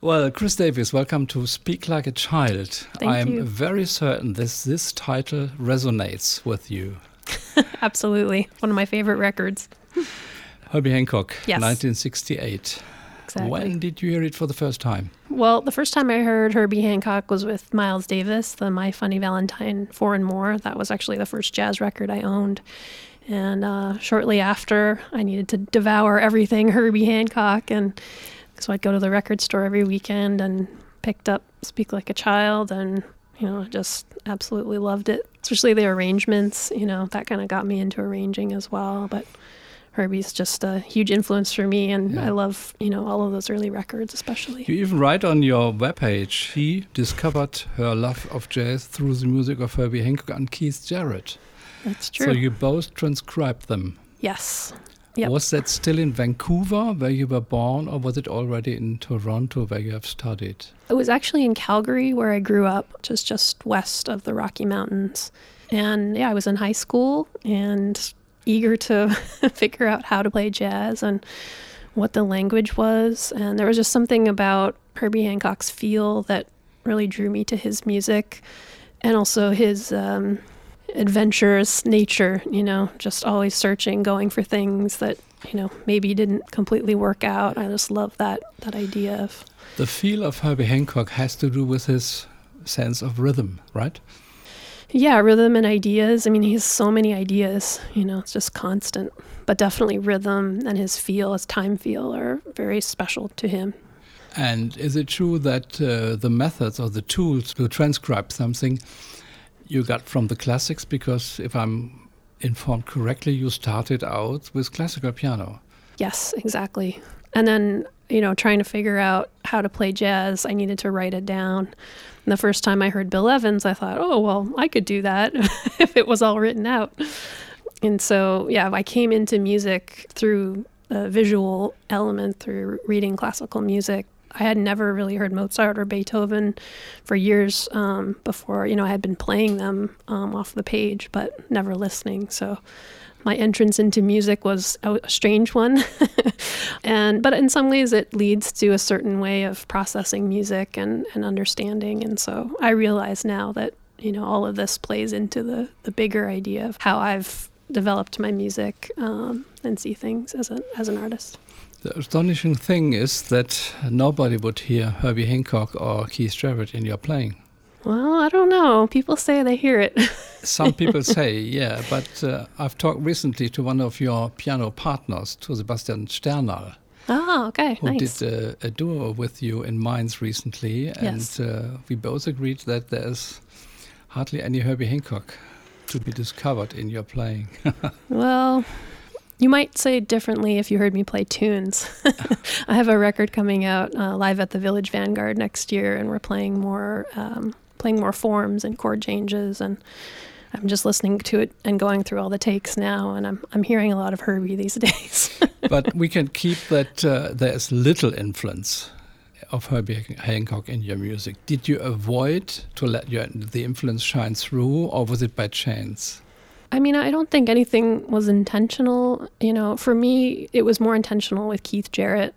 Well, Kris Davis, welcome to Speak Like a Child. Thank I'm you. very certain this this title resonates with you. Absolutely. One of my favorite records. Herbie Hancock, Yes. 1968. Exactly. When did you hear it for the first time? Well, the first time I heard Herbie Hancock was with Miles Davis, the My Funny Valentine Four and More. That was actually the first jazz record I owned. And uh, shortly after, I needed to devour everything Herbie Hancock. And so I'd go to the record store every weekend and picked up Speak Like a Child and, you know, just absolutely loved it. Especially the arrangements, you know, that kind of got me into arranging as well. But Herbie's just a huge influence for me. And Yeah. I love, you know, all of those early records, especially. You even write on your webpage, she discovered her love of jazz through the music of Herbie Hancock and Keith Jarrett. That's true. So you both transcribed them. yes. Yep. Was that still in Vancouver, where you were born, or was it already in Toronto, where you have studied? It was actually in Calgary where I grew up, which is just west of the Rocky Mountains. And yeah, I was in high school and eager to figure out how to play jazz and what the language was. And there was just something about Herbie Hancock's feel that really drew me to his music and also his um, adventurous nature, you know, just always searching, going for things that, you know, maybe didn't completely work out. I just love that that idea of The feel of Herbie Hancock has to do with his sense of rhythm, right? Yeah, rhythm and ideas. I mean, he has so many ideas, you know, it's just constant. But definitely rhythm and his feel, his time feel are very special to him. And is it true that uh, the methods or the tools to transcribe something you got from the classics? Because if I'm informed correctly, you started out with classical piano. Yes, exactly. And then, you know, trying to figure out how to play jazz, I needed to write it down. And the first time I heard Bill Evans, I thought, oh, well, I could do that if it was all written out. And so, yeah, I came into music through a visual element, through reading classical music. I had never really heard Mozart or Beethoven for years um, before, you know, I had been playing them um, off the page, but never listening. So my entrance into music was a strange one. and but in some ways it leads to a certain way of processing music and, and understanding. And so I realize now that, you know, all of this plays into the, the bigger idea of how I've developed my music um, and see things as a as an artist. The astonishing thing is that nobody would hear Herbie Hancock or Keith Jarrett in your playing. Well, I don't know. People say they hear it. Some people say, yeah, but uh, I've talked recently to one of your piano partners, to Sebastian Sternal, oh, okay. who nice. did a, a duo with you in Mainz recently, and Yes. uh, we both agreed that there's hardly any Herbie Hancock to be discovered in your playing. Well, you might say differently if you heard me play tunes. I have a record coming out uh, live at the Village Vanguard next year, and we're playing more, um, playing more forms and chord changes. And I'm just listening to it and going through all the takes now, and I'm I'm hearing a lot of Herbie these days. but we can keep that uh, there's little influence of Herbie Hancock in your music. Did you avoid to let your, the influence shine through, or was it by chance? I mean, I don't think anything was intentional. You know, for me, it was more intentional with Keith Jarrett,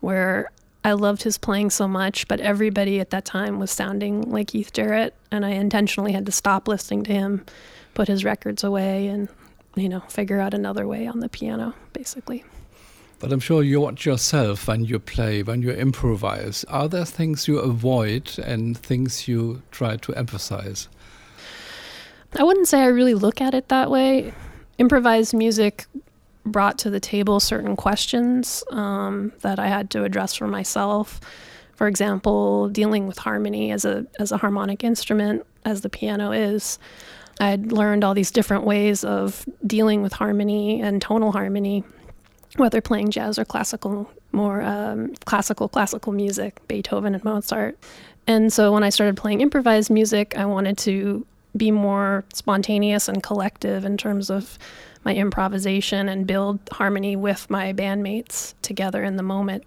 where I loved his playing so much, but everybody at that time was sounding like Keith Jarrett, and I intentionally had to stop listening to him, put his records away, and, you know, figure out another way on the piano, basically. But I'm sure you watch yourself when you play, when you improvise. Are there things you avoid and things you try to emphasize? I wouldn't say I really look at it that way. Improvised music brought to the table certain questions um, that I had to address for myself. For example, dealing with harmony as a as a harmonic instrument, as the piano is. I'd learned all these different ways of dealing with harmony and tonal harmony, whether playing jazz or classical, more um, classical classical music, Beethoven and Mozart. And so when I started playing improvised music, I wanted to be more spontaneous and collective in terms of my improvisation and build harmony with my bandmates together in the moment.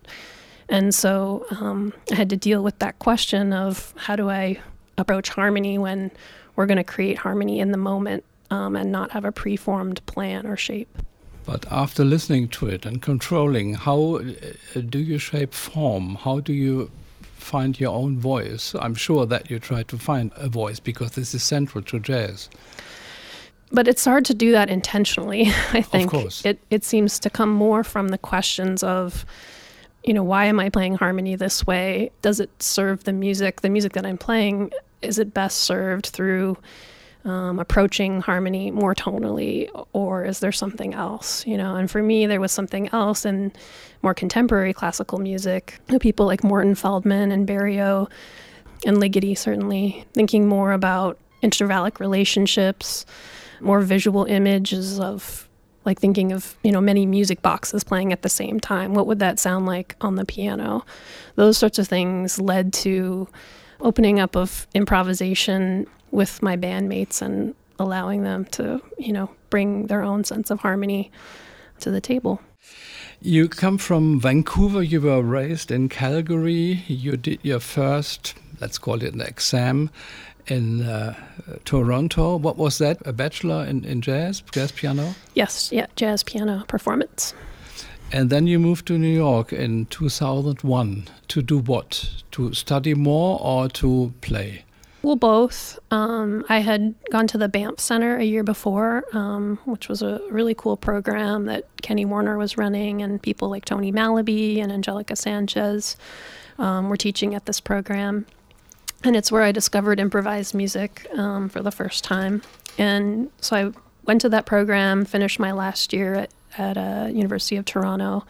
And so um, I had to deal with that question of how do I approach harmony when we're going to create harmony in the moment um, and not have a preformed plan or shape. But after listening to it and controlling, how uh, do you shape form? How do you find your own voice. I'm sure that you try to find a voice because this is central to jazz. But it's hard to do that intentionally. I think of course. it it seems to come more from the questions of you know, why am I playing harmony this way? Does it serve the music? The music that I'm playing, is it best served through um, approaching harmony more tonally, or is there something else? You know, and for me, there was something else in more contemporary classical music. People like Morton Feldman and Berio and Ligeti, certainly, thinking more about intervallic relationships, more visual images of like thinking of you know many music boxes playing at the same time what would that sound like on the piano those sorts of things led to opening up of improvisation with my bandmates and allowing them to you know bring their own sense of harmony to the table you come from Vancouver you were raised in Calgary you did your first let's call it an exam in uh, Toronto. What was that? A bachelor in, in jazz, jazz piano? Yes, yeah, jazz piano performance. And then you moved to New York in 2001 to do what? To study more or to play? Well, both. Um, I had gone to the Banff Center a year before, um, which was a really cool program that Kenny Werner was running, and people like Tony Malaby and Angelica Sanchez um, were teaching at this program and it's where I discovered improvised music um, for the first time. And so I went to that program, finished my last year at, at uh, University of Toronto,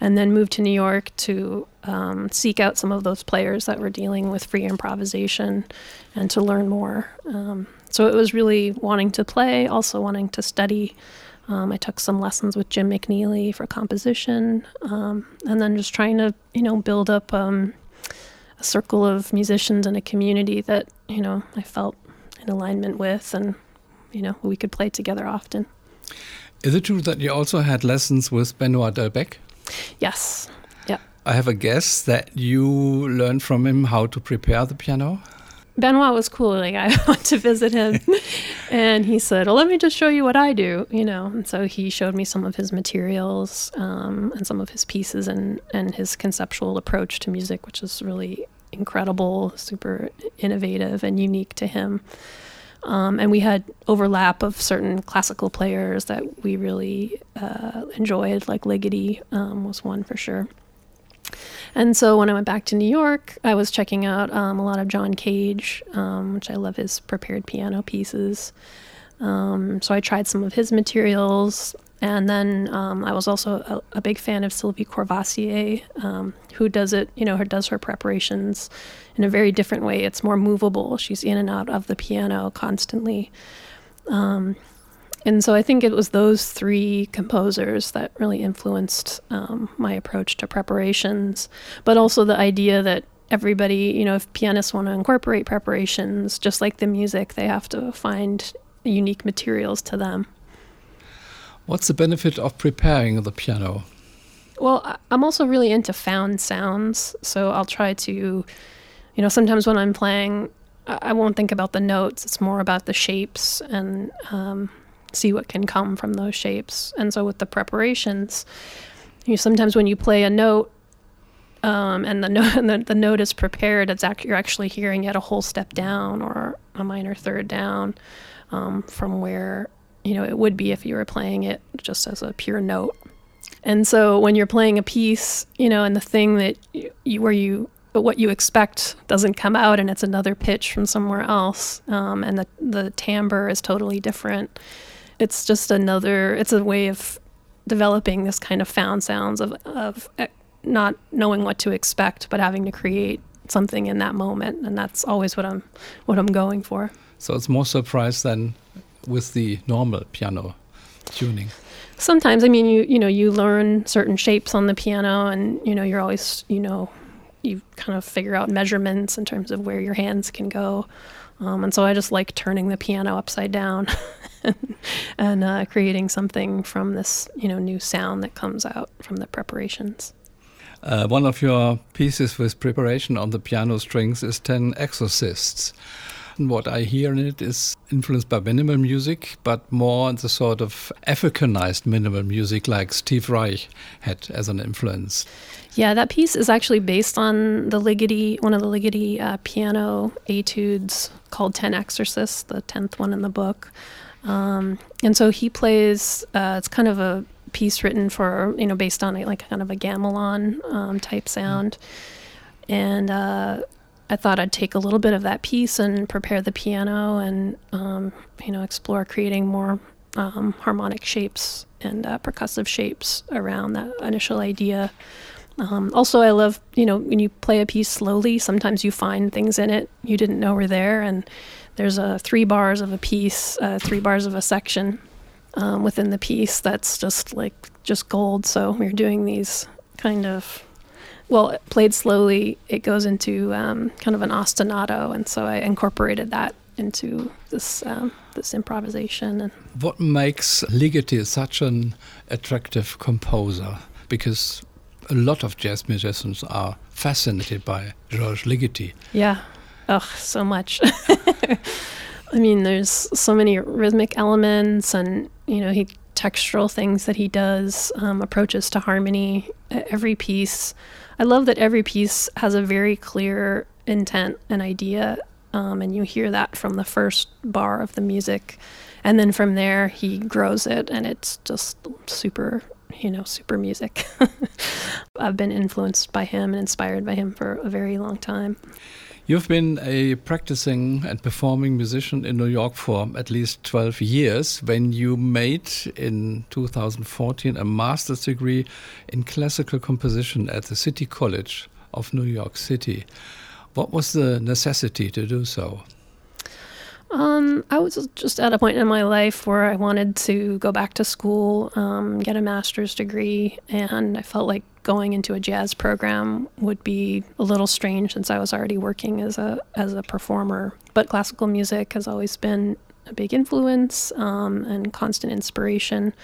and then moved to New York to um, seek out some of those players that were dealing with free improvisation and to learn more. Um, so it was really wanting to play, also wanting to study. Um, I took some lessons with Jim McNeely for composition, um, and then just trying to, you know, build up um, a circle of musicians and a community that you know I felt in alignment with, and you know we could play together often. Is it true that you also had lessons with Benoit Delbecq? Yes. Yeah. I have a guess that you learned from him how to prepare the piano. Benoit was cool. Like I went to visit him, and he said, "Well, let me just show you what I do." You know, and so he showed me some of his materials um, and some of his pieces and and his conceptual approach to music, which is really incredible, super innovative, and unique to him. Um, and we had overlap of certain classical players that we really uh, enjoyed, like Ligeti um, was one for sure. And so when I went back to New York, I was checking out um, a lot of John Cage, um, which I love his prepared piano pieces. Um, so I tried some of his materials. And then um, I was also a, a, big fan of Sylvie Courvoisier, um, who does it, you know, her does her preparations in a very different way. It's more movable. She's in and out of the piano constantly. Um, and so I think it was those three composers that really influenced um, my approach to preparations, but also the idea that everybody, you know, if pianists want to incorporate preparations, just like the music, they have to find unique materials to them. What's the benefit of preparing the piano? Well, I'm also really into found sounds, so I'll try to, you know, sometimes when I'm playing, I won't think about the notes. It's more about the shapes and um, see what can come from those shapes. And so with the preparations, you know, sometimes when you play a note um, and the note and the, the, note is prepared, it's act, you're actually hearing it a whole step down or a minor third down um, from where you know it would be if you were playing it just as a pure note. And so when you're playing a piece, you know, and the thing that you, you where you what you expect doesn't come out and it's another pitch from somewhere else um, and the, the timbre is totally different it's just another it's a way of developing this kind of found sounds of, of eh, not knowing what to expect but having to create something in that moment and that's always what i'm what i'm going for so it's more surprise than with the normal piano tuning sometimes i mean you you know you learn certain shapes on the piano and you know you're always you know you kind of figure out measurements in terms of where your hands can go um, and so I just like turning the piano upside down and uh, creating something from this, you know, new sound that comes out from the preparations. Uh, one of your pieces with preparation on the piano strings is Ten Exorcists. What I hear in it is influenced by minimal music, but more the sort of Africanized minimal music like Steve Reich had as an influence. Yeah, that piece is actually based on the Ligeti, one of the Ligeti uh, piano etudes called Ten Exorcists, the tenth one in the book. Um, and so he plays. Uh, it's kind of a piece written for you know based on like kind of a gamelan um, type sound, and uh, I thought I'd take a little bit of that piece and prepare the piano and um, you know explore creating more um, harmonic shapes and uh, percussive shapes around that initial idea. Um, also, I love you know when you play a piece slowly, sometimes you find things in it you didn't know were there, and there's a three bars of a piece, uh, three bars of a section um, within the piece that's just like just gold. So we're doing these kind of well, played slowly, it goes into um, kind of an ostinato, and so I incorporated that into this um, this improvisation. And what makes Ligeti such an attractive composer? Because a lot of jazz musicians are fascinated by George Ligeti. Yeah, oh, so much. I mean, there's so many rhythmic elements, and you know, he textural things that he does, um, approaches to harmony. Every piece I love that every piece has a very clear intent and idea, um, and you hear that from the first bar of the music, and then from there he grows it, and it's just super, you know, super music. I've been influenced by him and inspired by him for a very long time. You've been a practicing and performing musician in New York for at least 12 years when you made in 2014 a master's degree in classical composition at the City College of New York City. What was the necessity to do so? Um, I was just at a point in my life where I wanted to go back to school, um, get a master's degree, and I felt like going into a jazz program would be a little strange since I was already working as a as a performer. But classical music has always been a big influence um, and constant inspiration.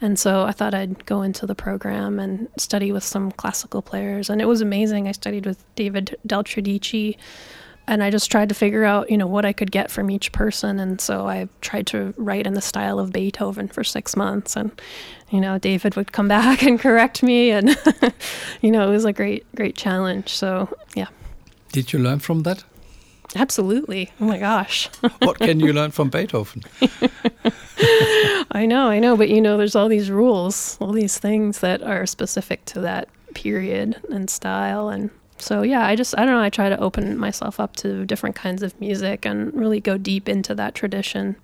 And so I thought I'd go into the program and study with some classical players. And it was amazing. I studied with David Del Tredici, and I just tried to figure out, you know, what I could get from each person. And so I tried to write in the style of Beethoven for six months. And, you know, David would come back and correct me. And, you know, it was a great, great challenge. So, yeah. Did you learn from that? Absolutely. Oh my gosh. what can you learn from Beethoven? I know, I know. But, you know, there's all these rules, all these things that are specific to that period and style. And, so yeah, I just I don't know. I try to open myself up to different kinds of music and really go deep into that tradition,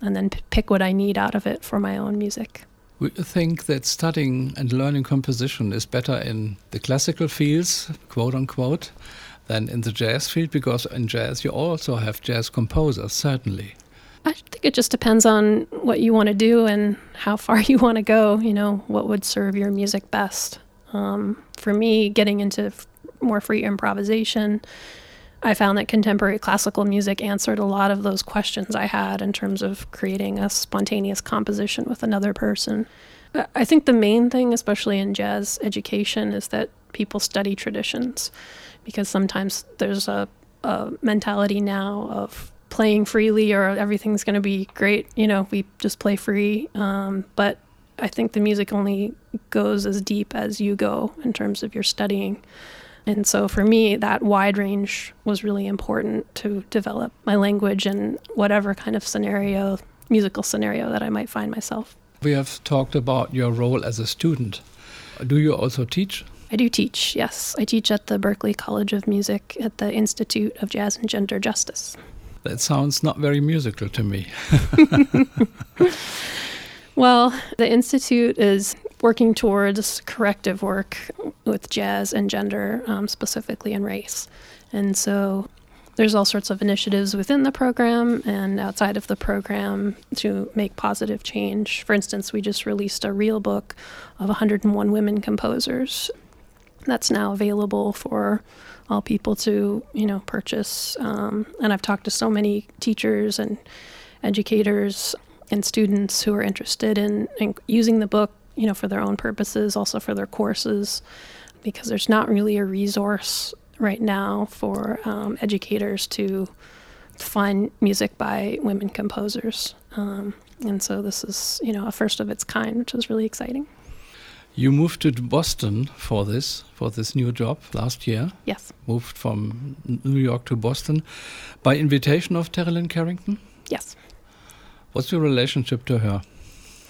and then p- pick what I need out of it for my own music. We think that studying and learning composition is better in the classical fields, quote unquote, than in the jazz field because in jazz you also have jazz composers, certainly. I think it just depends on what you want to do and how far you want to go. You know, what would serve your music best. Um, for me, getting into more free improvisation. I found that contemporary classical music answered a lot of those questions I had in terms of creating a spontaneous composition with another person. I think the main thing, especially in jazz education, is that people study traditions because sometimes there's a, a mentality now of playing freely or everything's going to be great. You know, we just play free. Um, but I think the music only goes as deep as you go in terms of your studying. And so for me, that wide range was really important to develop my language in whatever kind of scenario, musical scenario that I might find myself. We have talked about your role as a student. Do you also teach? I do teach, yes. I teach at the Berklee College of Music at the Institute of Jazz and Gender Justice. That sounds not very musical to me. well, the Institute is working towards corrective work with jazz and gender, um, specifically in race. And so there's all sorts of initiatives within the program and outside of the program to make positive change. For instance, we just released a real book of 101 women composers that's now available for all people to, you know, purchase. Um, and I've talked to so many teachers and educators and students who are interested in, in using the book you know, for their own purposes, also for their courses, because there's not really a resource right now for um, educators to find music by women composers. Um, and so this is, you know, a first of its kind, which is really exciting. You moved to Boston for this for this new job last year. Yes. Moved from New York to Boston by invitation of Terri Lyne Carrington. Yes. What's your relationship to her?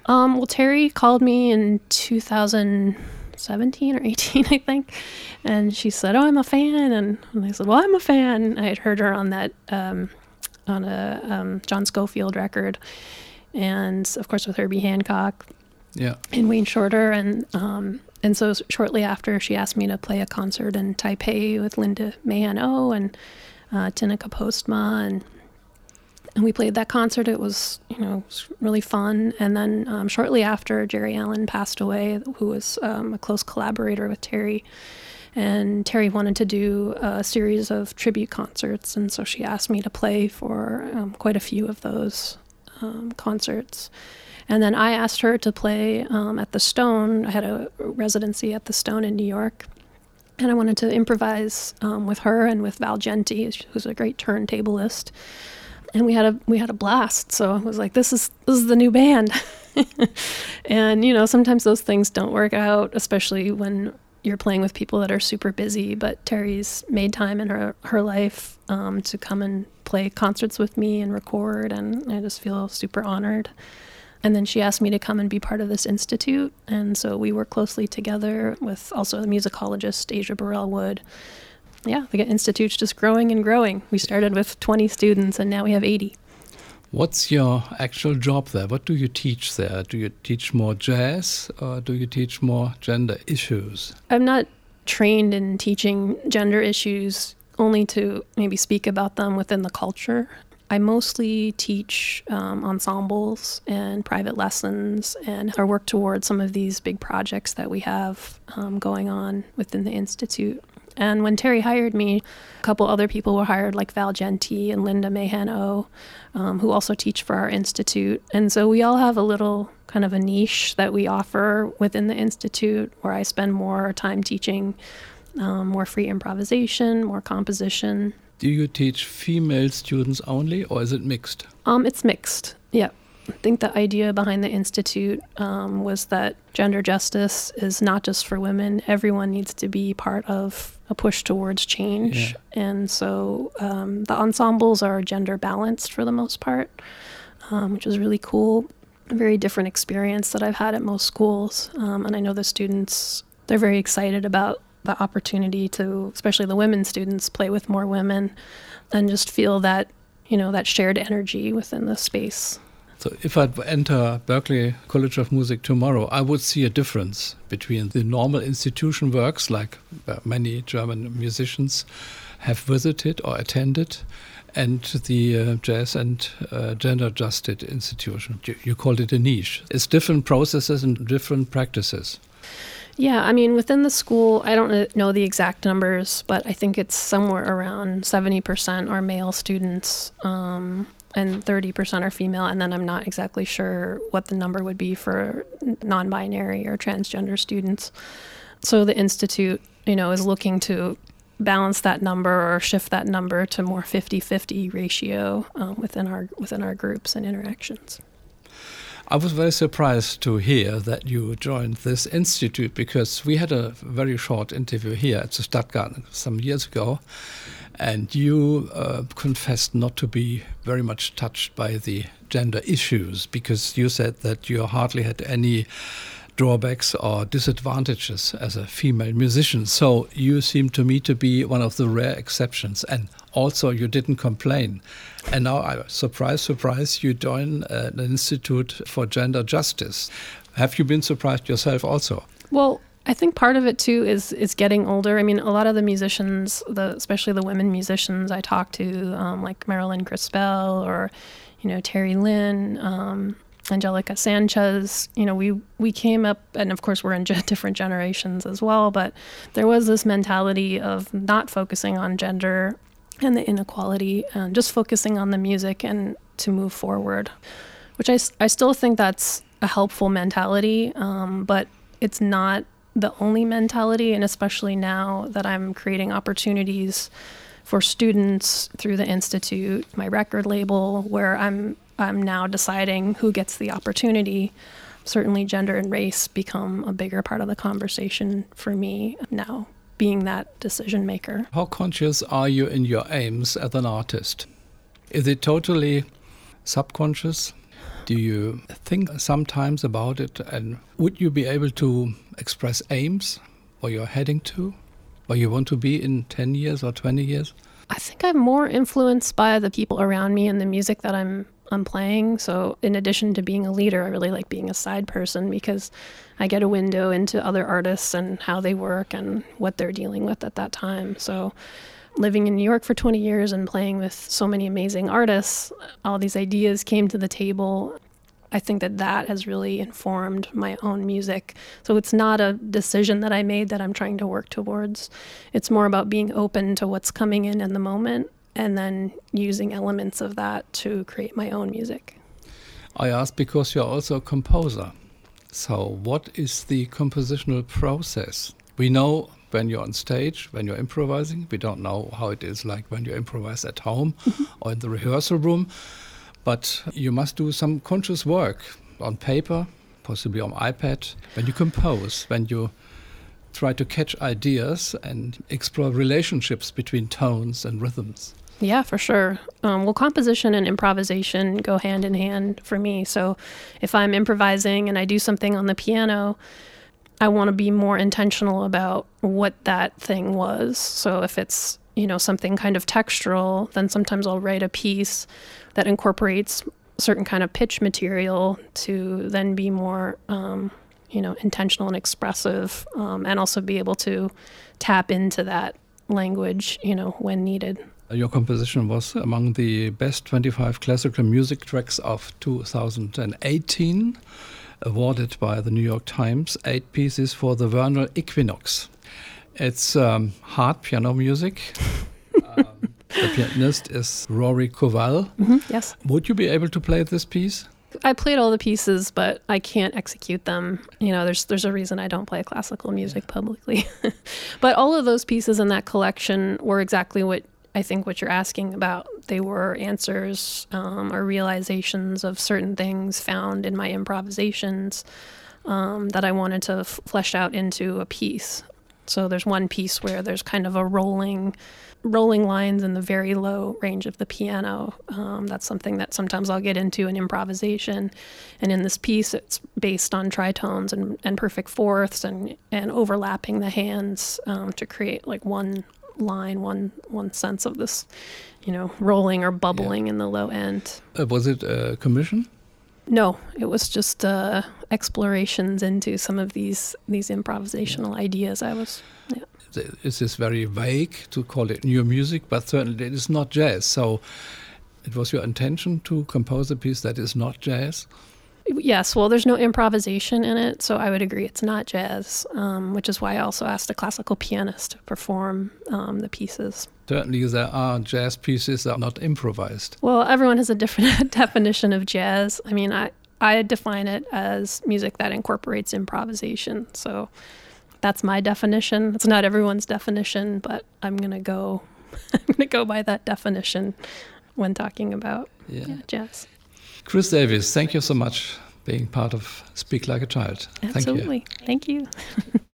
Um, well, Terri called me in 2017 or 18, I think, and she said, "Oh, I'm a fan," and, and I said, "Well, I'm a fan." I had heard her on that um, on a um, John Scofield record, and of course with Herbie Hancock yeah. and Wayne Shorter, and um, and so shortly after she asked me to play a concert in Taipei with Linda Mahan O and uh, Tineke Postma, and and we played that concert. It was you know really fun. And then um, shortly after, Geri Allen passed away, who was um, a close collaborator with Terri. And Terri wanted to do a series of tribute concerts, and so she asked me to play for um, quite a few of those um, concerts. And then I asked her to play um, at the Stone. I had a residency at the Stone in New York. And I wanted to improvise um, with her and with Val Jeanty, who's a great turntablist. And we had a we had a blast. So I was like, this is this is the new band. and you know, sometimes those things don't work out, especially when you're playing with people that are super busy. But Terri's made time in her her life um, to come and play concerts with me and record, and I just feel super honored. And then she asked me to come and be part of this institute. And so we work closely together with also the musicologist Aja Burrell Wood. Yeah, the institute's just growing and growing. We started with 20 students and now we have 80. What's your actual job there? What do you teach there? Do you teach more jazz or do you teach more gender issues? I'm not trained in teaching gender issues only to maybe speak about them within the culture. I mostly teach um, ensembles and private lessons and I work towards some of these big projects that we have um, going on within the Institute. And when Terri hired me, a couple other people were hired, like Val Jeanty and Linda Mahan O, um, who also teach for our institute. And so we all have a little kind of a niche that we offer within the institute where I spend more time teaching um, more free improvisation, more composition, do you teach female students only, or is it mixed? Um, it's mixed. Yeah. I think the idea behind the institute um, was that gender justice is not just for women. Everyone needs to be part of a push towards change, yeah. and so um, the ensembles are gender balanced for the most part, um, which is really cool. A very different experience that I've had at most schools, um, and I know the students they're very excited about the opportunity to, especially the women students, play with more women and just feel that, you know, that shared energy within the space. So if I'd enter Berklee College of Music tomorrow, I would see a difference between the normal institution works, like uh, many German musicians have visited or attended, and the uh, jazz and uh, gender adjusted institution. You, you called it a niche. It's different processes and different practices. Yeah, I mean, within the school, I don't know the exact numbers, but I think it's somewhere around 70% are male students um, and 30% are female. And then I'm not exactly sure what the number would be for non binary or transgender students. So the Institute, you know, is looking to balance that number or shift that number to more 50-50 ratio um, within our within our groups and interactions. I was very surprised to hear that you joined this institute because we had a very short interview here at the Stadtgarten some years ago, and you uh, confessed not to be very much touched by the gender issues because you said that you hardly had any drawbacks or disadvantages as a female musician. So you seem to me to be one of the rare exceptions. And also, you didn't complain. And now, I, surprise, surprise, you join uh, an Institute for Gender Justice. Have you been surprised yourself also? Well, I think part of it too is is getting older. I mean, a lot of the musicians, the especially the women musicians I talk to, um, like Marilyn Crispell or you know Terri Lyne, um, Angelica Sanchez, you know, we we came up, and of course we're in different generations as well. But there was this mentality of not focusing on gender and the inequality, and just focusing on the music and to move forward, which I I still think that's a helpful mentality, um, but it's not the only mentality, and especially now that I'm creating opportunities for students through the institute, my record label, where I'm I'm now deciding who gets the opportunity. Certainly, gender and race become a bigger part of the conversation for me now, being that decision maker. How conscious are you in your aims as an artist? Is it totally subconscious? Do you think sometimes about it? And would you be able to express aims where you're heading to, where you want to be in 10 years or 20 years? I think I'm more influenced by the people around me and the music that I'm I'm playing. So in addition to being a leader, I really like being a side person because I get a window into other artists and how they work and what they're dealing with at that time. So living in New York for 20 years and playing with so many amazing artists, all these ideas came to the table. I think that that has really informed my own music. So it's not a decision that I made that I'm trying to work towards. It's more about being open to what's coming in in the moment and then using elements of that to create my own music. I ask because you're also a composer. So, what is the compositional process? We know when you're on stage, when you're improvising, we don't know how it is like when you improvise at home or in the rehearsal room. But you must do some conscious work on paper, possibly on iPad, when you compose, when you try to catch ideas and explore relationships between tones and rhythms. Yeah, for sure. Um, well, composition and improvisation go hand in hand for me. So if I'm improvising and I do something on the piano, I want to be more intentional about what that thing was. So if it's, you know, something kind of textural, then sometimes I'll write a piece that incorporates certain kind of pitch material to then be more um, you know intentional and expressive um, and also be able to tap into that language you know when needed your composition was among the best 25 classical music tracks of 2018 awarded by the new york times eight pieces for the vernal equinox it's um, hard piano music um, the pianist is Rory Cowal. Mm-hmm, yes. Would you be able to play this piece? I played all the pieces, but I can't execute them. You know, there's there's a reason I don't play classical music publicly. but all of those pieces in that collection were exactly what I think what you're asking about. They were answers um, or realizations of certain things found in my improvisations um, that I wanted to f- flesh out into a piece. So there's one piece where there's kind of a rolling rolling lines in the very low range of the piano. Um, that's something that sometimes I'll get into in improvisation. And in this piece, it's based on tritones and, and perfect fourths and, and overlapping the hands um, to create like one line, one one sense of this, you know, rolling or bubbling yeah. in the low end. Uh, was it a commission? No, it was just uh, explorations into some of these these improvisational yeah. ideas. I was. Yeah it is very vague to call it new music, but certainly it is not jazz. So it was your intention to compose a piece that is not jazz? Yes, well, there's no improvisation in it, so I would agree it's not jazz, um, which is why I also asked a classical pianist to perform um, the pieces. Certainly, there are jazz pieces that are not improvised. Well, everyone has a different definition of jazz. I mean, I, I define it as music that incorporates improvisation. So that's my definition. It's not everyone's definition, but I'm gonna go. I'm gonna go by that definition when talking about yeah. Yeah, jazz. Kris Davis, thank you so much being part of Speak Like a Child. Absolutely. Thank you. Thank you.